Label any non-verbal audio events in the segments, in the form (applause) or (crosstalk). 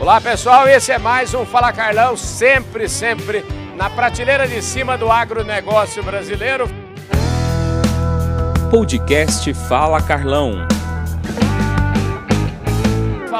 Olá pessoal, esse é mais um Fala Carlão, sempre, sempre na prateleira de cima do agronegócio brasileiro. Podcast Fala Carlão.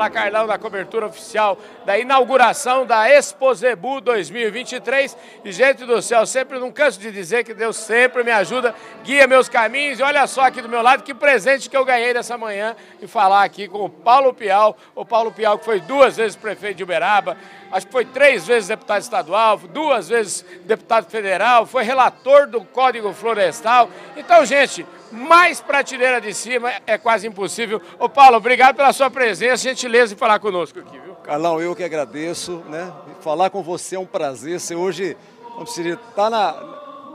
Fala Carlão da cobertura oficial da inauguração da Exposebu 2023. E gente do céu, sempre não canso de dizer que Deus sempre me ajuda, guia meus caminhos. E olha só aqui do meu lado que presente que eu ganhei dessa manhã e falar aqui com o Paulo Pial. O Paulo Pial que foi duas vezes prefeito de Uberaba, acho que foi três vezes deputado estadual, duas vezes deputado federal, foi relator do Código Florestal. Então, gente, mais prateleira de cima é quase impossível. Ô Paulo, obrigado pela sua presença, gentileza em falar conosco aqui, viu? Carlão, eu que agradeço, né? Falar com você é um prazer. Você hoje, como se tá na,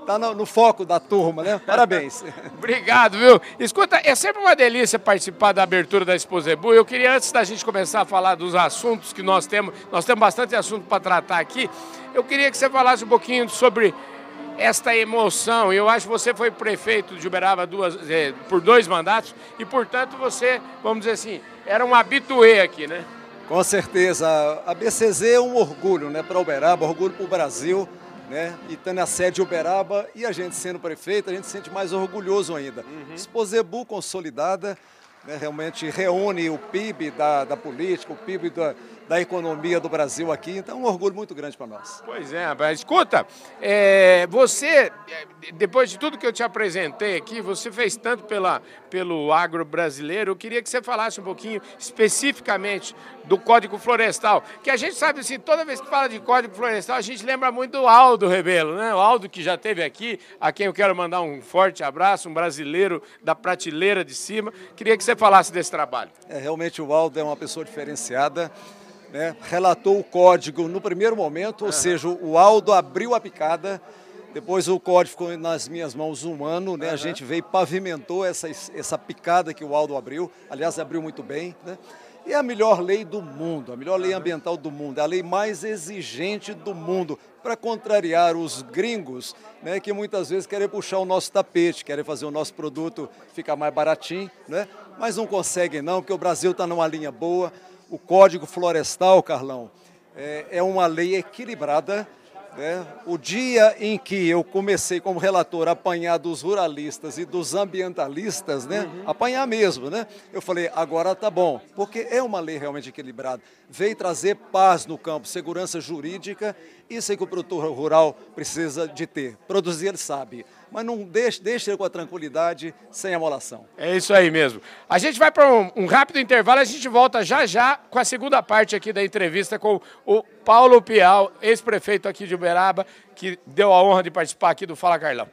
tá no, no, foco da turma, né? Parabéns. (laughs) Obrigado, viu? Escuta, é sempre uma delícia participar da abertura da Exposebu. Eu queria, antes da gente começar a falar dos assuntos que nós temos, nós temos bastante assunto para tratar aqui, eu queria que você falasse um pouquinho sobre esta emoção. Eu acho que você foi prefeito de Uberaba duas, é, por dois mandatos e, portanto, você, vamos dizer assim, era um habituê aqui, né? Com certeza. A BCZ é um orgulho né, para Uberaba, orgulho para o Brasil. Né? E estando a sede de Uberaba e a gente sendo prefeito, a gente se sente mais orgulhoso ainda. Uhum. Exposebu consolidada, né, realmente reúne o PIB da, da política, o PIB da, da economia do Brasil aqui. Então, é um orgulho muito grande para nós. Pois é, rapaz. Escuta, é, você, depois de tudo que eu te apresentei aqui, você fez tanto pela, pelo agro brasileiro. Eu queria que você falasse um pouquinho especificamente do Código Florestal. Que a gente sabe assim, toda vez que fala de Código Florestal, a gente lembra muito do Aldo Rebelo, né? O Aldo que já esteve aqui, a quem eu quero mandar um forte abraço, um brasileiro da prateleira de cima. Queria que você falasse desse trabalho. É, realmente o Aldo é uma pessoa diferenciada né, relatou o código no primeiro momento, ou uhum. seja, o Aldo abriu a picada, depois o código ficou nas minhas mãos um ano, né, uhum. a gente veio e pavimentou essa, essa picada que o Aldo abriu, aliás, abriu muito bem. Né, e é a melhor lei do mundo, a melhor lei ambiental do mundo, é a lei mais exigente do mundo, para contrariar os gringos, né, que muitas vezes querem puxar o nosso tapete, querem fazer o nosso produto ficar mais baratinho, né, mas não conseguem não, porque o Brasil está numa linha boa, o Código Florestal, Carlão, é, é uma lei equilibrada. Né? O dia em que eu comecei como relator a apanhar dos ruralistas e dos ambientalistas, né? Uhum. apanhar mesmo, né? eu falei, agora tá bom, porque é uma lei realmente equilibrada. Veio trazer paz no campo, segurança jurídica, isso é que o produtor rural precisa de ter. Produzir ele sabe, mas não deixe, deixe com a tranquilidade, sem amolação. É isso aí mesmo. A gente vai para um, um, rápido intervalo, a gente volta já já com a segunda parte aqui da entrevista com o Paulo Pial, ex-prefeito aqui de Uberaba, que deu a honra de participar aqui do Fala Carlão.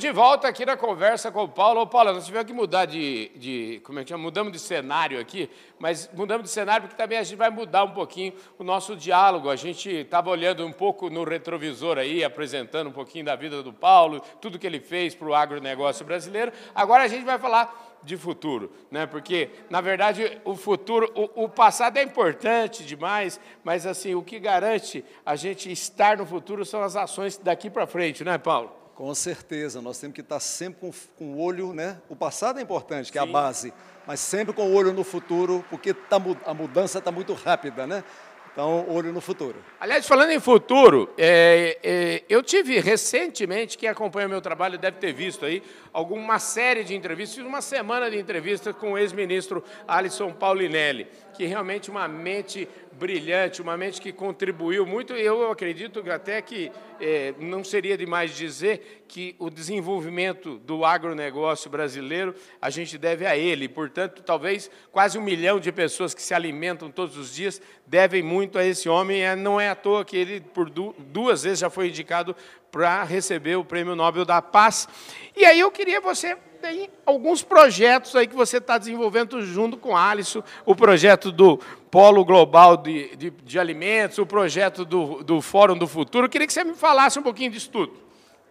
De volta aqui na conversa com o Paulo. Ô, Paulo, nós tivemos que mudar de, de, Como é que chama? Mudamos de cenário aqui, mas mudamos de cenário porque também a gente vai mudar um pouquinho o nosso diálogo. A gente estava olhando um pouco no retrovisor aí, apresentando um pouquinho da vida do Paulo, tudo que ele fez para o agronegócio brasileiro. Agora a gente vai falar de futuro, né? Porque na verdade o futuro, o, o, passado é importante demais, mas assim o que garante a gente estar no futuro são as ações daqui para frente, né, Paulo? Com certeza, nós temos que estar sempre com, com o olho, né? O passado é importante, que Sim. é a base, mas sempre com o olho no futuro, porque tá, a mudança está muito rápida, né? Então, olho no futuro. Aliás, falando em futuro, é, é, eu tive recentemente, quem acompanha o meu trabalho deve ter visto aí, alguma série de entrevistas, fiz uma semana de entrevistas com o ex-ministro Alisson Paulinelli, que realmente uma mente brilhante, uma mente que contribuiu muito. Eu acredito até que é, não seria demais dizer que o desenvolvimento do agronegócio brasileiro a gente deve a ele. Portanto, talvez quase um milhão de pessoas que se alimentam todos os dias devem muito a esse homem. É, não é à toa que ele, por duas vezes, já foi indicado para receber o Prêmio Nobel da Paz. E aí eu queria você tem alguns projetos aí que você está desenvolvendo junto com a Alisson, o projeto do Polo Global de, de, de Alimentos, o projeto do, do Fórum do Futuro. Eu queria que você me falasse um pouquinho disso tudo.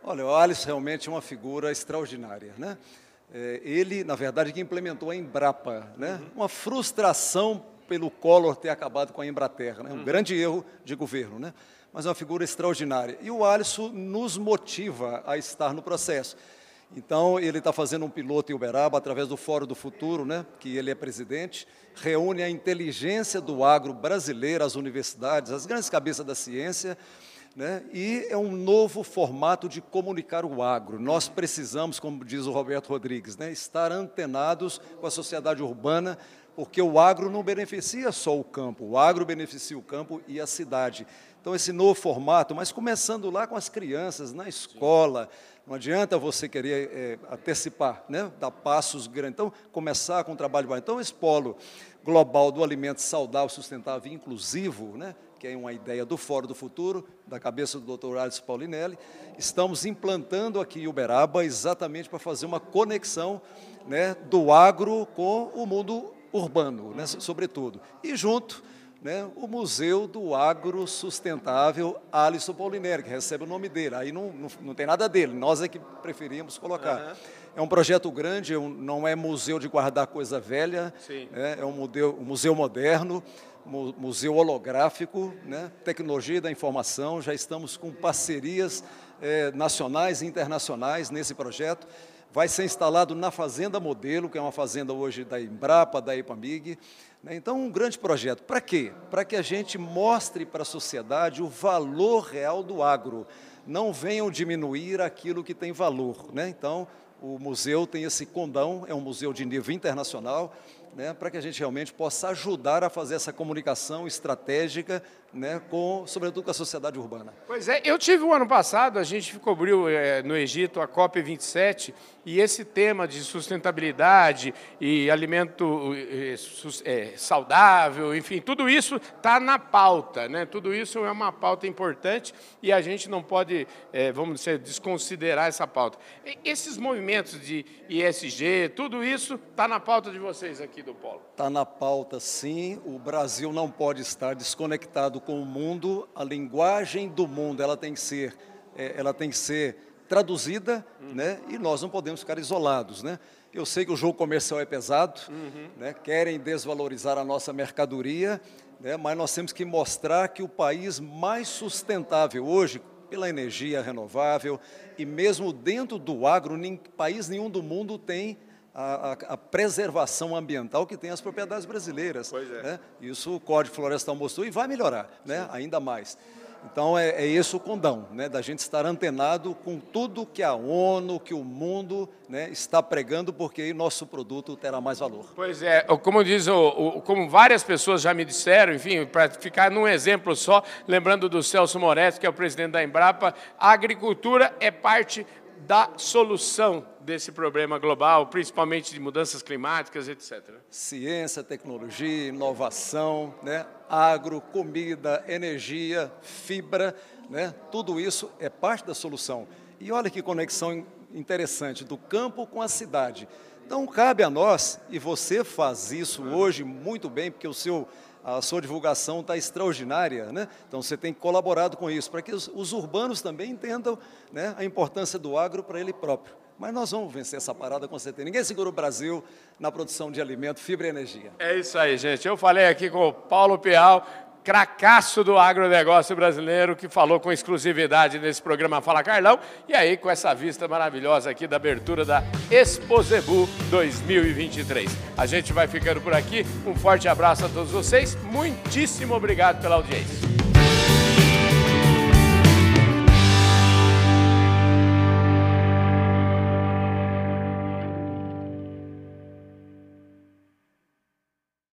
Olha, o Alisson realmente é uma figura extraordinária, né? É, ele, na verdade, que implementou a Embrapa, né? Uhum. Uma frustração pelo Collor ter acabado com a Embraterra, né? Um uhum. grande erro de governo, né? Mas é uma figura extraordinária. E o Alisson nos motiva a estar no processo. Então, ele está fazendo um piloto em Uberaba através do Fórum do Futuro, né, que ele é presidente, reúne a inteligência do agro brasileiro, as universidades, as grandes cabeças da ciência, né, e é um novo formato de comunicar o agro. Nós precisamos, como diz o Roberto Rodrigues, né, estar antenados com a sociedade urbana, porque o agro não beneficia só o campo, o agro beneficia o campo e a cidade. Então, esse novo formato, mas começando lá com as crianças, na escola, não adianta você querer é, antecipar, né, dar passos grandes. Então, começar com um trabalho. Então, esse polo global do alimento saudável, sustentável e inclusivo, né, que é uma ideia do Fórum do Futuro, da cabeça do Dr. Alisson Paulinelli, estamos implantando aqui em Uberaba exatamente para fazer uma conexão né, do agro com o mundo urbano, né, sobretudo. E junto né, o Museu do Agro Sustentável Alisson Paulinelli, que recebe o nome dele. Aí não, não, não tem nada dele, nós é que preferimos colocar. Uhum. É um projeto grande, não é museu de guardar coisa velha, né, é um museu, um museu moderno, museu holográfico, né, tecnologia da informação, já estamos com parcerias é, nacionais e internacionais nesse projeto. Vai ser instalado na Fazenda Modelo, que é uma fazenda hoje da Embrapa, da Epamig, né? Então, um grande projeto. Para quê? Para que a gente mostre para a sociedade o valor real do agro. Não venham diminuir aquilo que tem valor. Né? Então, o museu tem esse condão, é um museu de nível internacional, né, para que a gente realmente possa ajudar a fazer essa comunicação estratégica, né, com, sobretudo com a sociedade urbana. Pois é, eu tive o ano passado, a gente cobriu é, no Egito a COP27, e esse tema de sustentabilidade e alimento é, saudável, enfim, tudo isso está na pauta, né? tudo isso é uma pauta importante e a gente não pode, é, vamos dizer, desconsiderar essa pauta. E esses movimentos de ISG, tudo isso está na pauta de vocês aqui do Polo? Está na pauta, sim. O Brasil não pode estar desconectado com o mundo. A linguagem do mundo ela tem que ser, é, ela tem que ser traduzida, uhum. né? E nós não podemos ficar isolados, né? Eu sei que o jogo comercial é pesado, uhum. né? Querem desvalorizar a nossa mercadoria, né? Mas nós temos que mostrar que o país mais sustentável hoje pela energia renovável e mesmo dentro do agro, nem, país nenhum do mundo tem a, a, preservação ambiental que tem as propriedades brasileiras. Pois é. Né? Isso o Código Florestal mostrou e vai melhorar né? ainda mais. Então é, é esse o condão, né, da gente estar antenado com tudo que a ONU, que o mundo né, está pregando, porque aí nosso produto terá mais valor. Pois é, como diz o como várias pessoas já me disseram, enfim, para ficar num exemplo só, lembrando do Celso Moretti, que é o presidente da Embrapa, a agricultura é parte da solução desse problema global, principalmente de mudanças climáticas, etc. Ciência, tecnologia, inovação, né? agro, comida, energia, fibra, né? tudo isso é parte da solução. E olha que conexão interessante do campo com a cidade. Então cabe a nós, e você faz isso hoje muito bem, porque o seu a sua divulgação está extraordinária, né? Então você tem colaborado com isso, para que os, os urbanos também entendam né, a importância do agro para ele próprio. Mas nós vamos vencer essa parada com certeza. Ninguém segura o Brasil na produção de alimento, fibra e energia. É isso aí, gente. Eu falei aqui com o Paulo Pial, cracaço do agronegócio brasileiro, que falou com exclusividade nesse programa Fala Carlão. E aí, com essa vista maravilhosa aqui da abertura da Exposebu 2023. A gente vai ficando por aqui. Um forte abraço a todos vocês. Muitíssimo obrigado pela audiência.